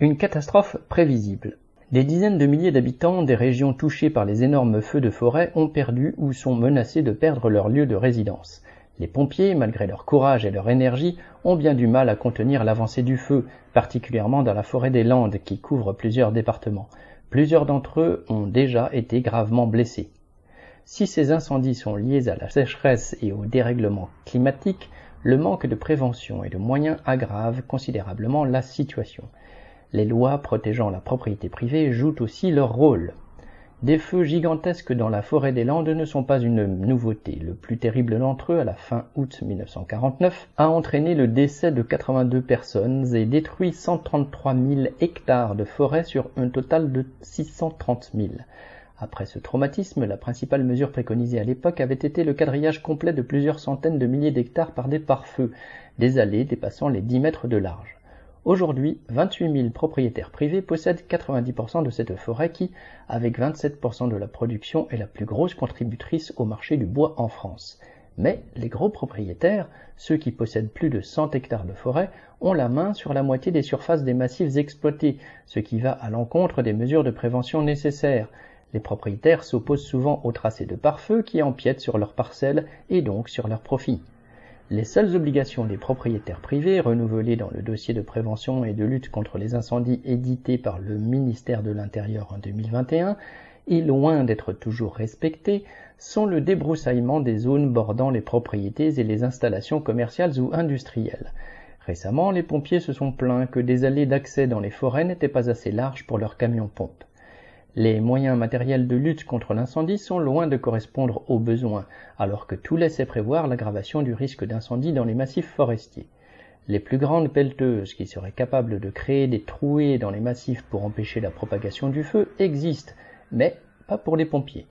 Une catastrophe prévisible. Des dizaines de milliers d'habitants des régions touchées par les énormes feux de forêt ont perdu ou sont menacés de perdre leur lieu de résidence. Les pompiers, malgré leur courage et leur énergie, ont bien du mal à contenir l'avancée du feu, particulièrement dans la forêt des Landes qui couvre plusieurs départements. Plusieurs d'entre eux ont déjà été gravement blessés. Si ces incendies sont liés à la sécheresse et au dérèglement climatique, le manque de prévention et de moyens aggrave considérablement la situation. Les lois protégeant la propriété privée jouent aussi leur rôle. Des feux gigantesques dans la forêt des Landes ne sont pas une nouveauté. Le plus terrible d'entre eux, à la fin août 1949, a entraîné le décès de 82 personnes et détruit 133 000 hectares de forêt sur un total de 630 000. Après ce traumatisme, la principale mesure préconisée à l'époque avait été le quadrillage complet de plusieurs centaines de milliers d'hectares par des pare-feux, des allées dépassant les 10 mètres de large. Aujourd'hui, 28 000 propriétaires privés possèdent 90% de cette forêt qui, avec 27% de la production, est la plus grosse contributrice au marché du bois en France. Mais les gros propriétaires, ceux qui possèdent plus de 100 hectares de forêt, ont la main sur la moitié des surfaces des massifs exploités, ce qui va à l'encontre des mesures de prévention nécessaires. Les propriétaires s'opposent souvent aux tracés de pare-feu qui empiètent sur leurs parcelles et donc sur leurs profits. Les seules obligations des propriétaires privés, renouvelées dans le dossier de prévention et de lutte contre les incendies édité par le ministère de l'Intérieur en 2021, et loin d'être toujours respectées, sont le débroussaillement des zones bordant les propriétés et les installations commerciales ou industrielles. Récemment, les pompiers se sont plaints que des allées d'accès dans les forêts n'étaient pas assez larges pour leurs camions-pompes. Les moyens matériels de lutte contre l'incendie sont loin de correspondre aux besoins, alors que tout laissait prévoir l'aggravation du risque d'incendie dans les massifs forestiers. Les plus grandes pelleteuses qui seraient capables de créer des trouées dans les massifs pour empêcher la propagation du feu existent, mais pas pour les pompiers.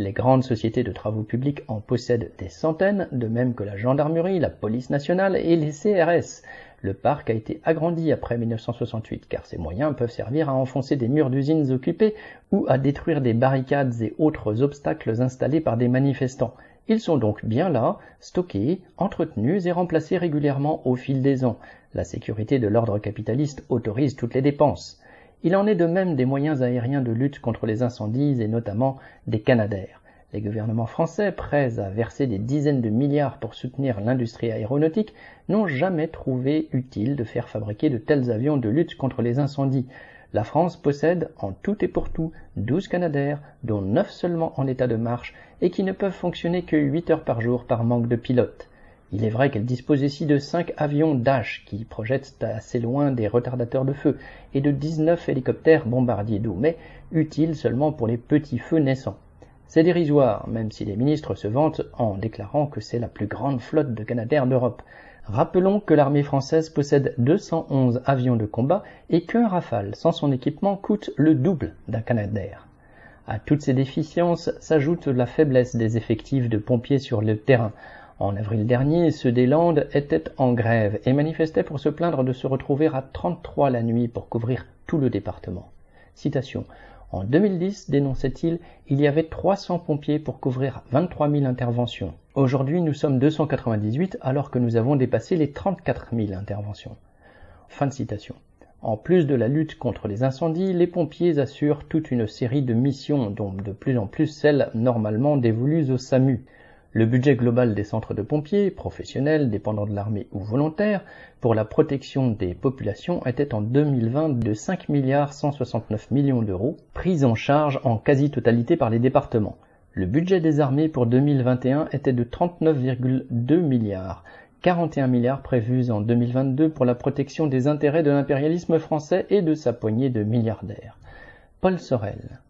Les grandes sociétés de travaux publics en possèdent des centaines, de même que la gendarmerie, la police nationale et les CRS, le parc a été agrandi après 1968 car ces moyens peuvent servir à enfoncer des murs d'usines occupées ou à détruire des barricades et autres obstacles installés par des manifestants. Ils sont donc bien là, stockés, entretenus et remplacés régulièrement au fil des ans. La sécurité de l'ordre capitaliste autorise toutes les dépenses. Il en est de même des moyens aériens de lutte contre les incendies et notamment des canadaires. Les gouvernements français, prêts à verser des dizaines de milliards pour soutenir l'industrie aéronautique, n'ont jamais trouvé utile de faire fabriquer de tels avions de lutte contre les incendies. La France possède, en tout et pour tout, 12 Canadaires, dont 9 seulement en état de marche, et qui ne peuvent fonctionner que 8 heures par jour par manque de pilotes. Il est vrai qu'elle dispose ici de 5 avions Dash qui projettent assez loin des retardateurs de feu et de 19 hélicoptères bombardiers d'eau, mais utiles seulement pour les petits feux naissants. C'est dérisoire, même si les ministres se vantent en déclarant que c'est la plus grande flotte de Canadair d'Europe. Rappelons que l'armée française possède 211 avions de combat et qu'un Rafale sans son équipement coûte le double d'un Canadair. À toutes ces déficiences s'ajoute la faiblesse des effectifs de pompiers sur le terrain. En avril dernier, ceux des Landes étaient en grève et manifestaient pour se plaindre de se retrouver à 33 la nuit pour couvrir tout le département. Citation. En 2010, dénonçait-il, il y avait 300 pompiers pour couvrir 23 000 interventions. Aujourd'hui, nous sommes 298 alors que nous avons dépassé les 34 000 interventions. En plus de la lutte contre les incendies, les pompiers assurent toute une série de missions, dont de plus en plus celles normalement dévolues au SAMU. Le budget global des centres de pompiers, professionnels, dépendants de l'armée ou volontaires, pour la protection des populations était en 2020 de 5 milliards 169 millions d'euros, pris en charge en quasi-totalité par les départements. Le budget des armées pour 2021 était de 39,2 milliards, 41 milliards prévus en 2022 pour la protection des intérêts de l'impérialisme français et de sa poignée de milliardaires. Paul Sorel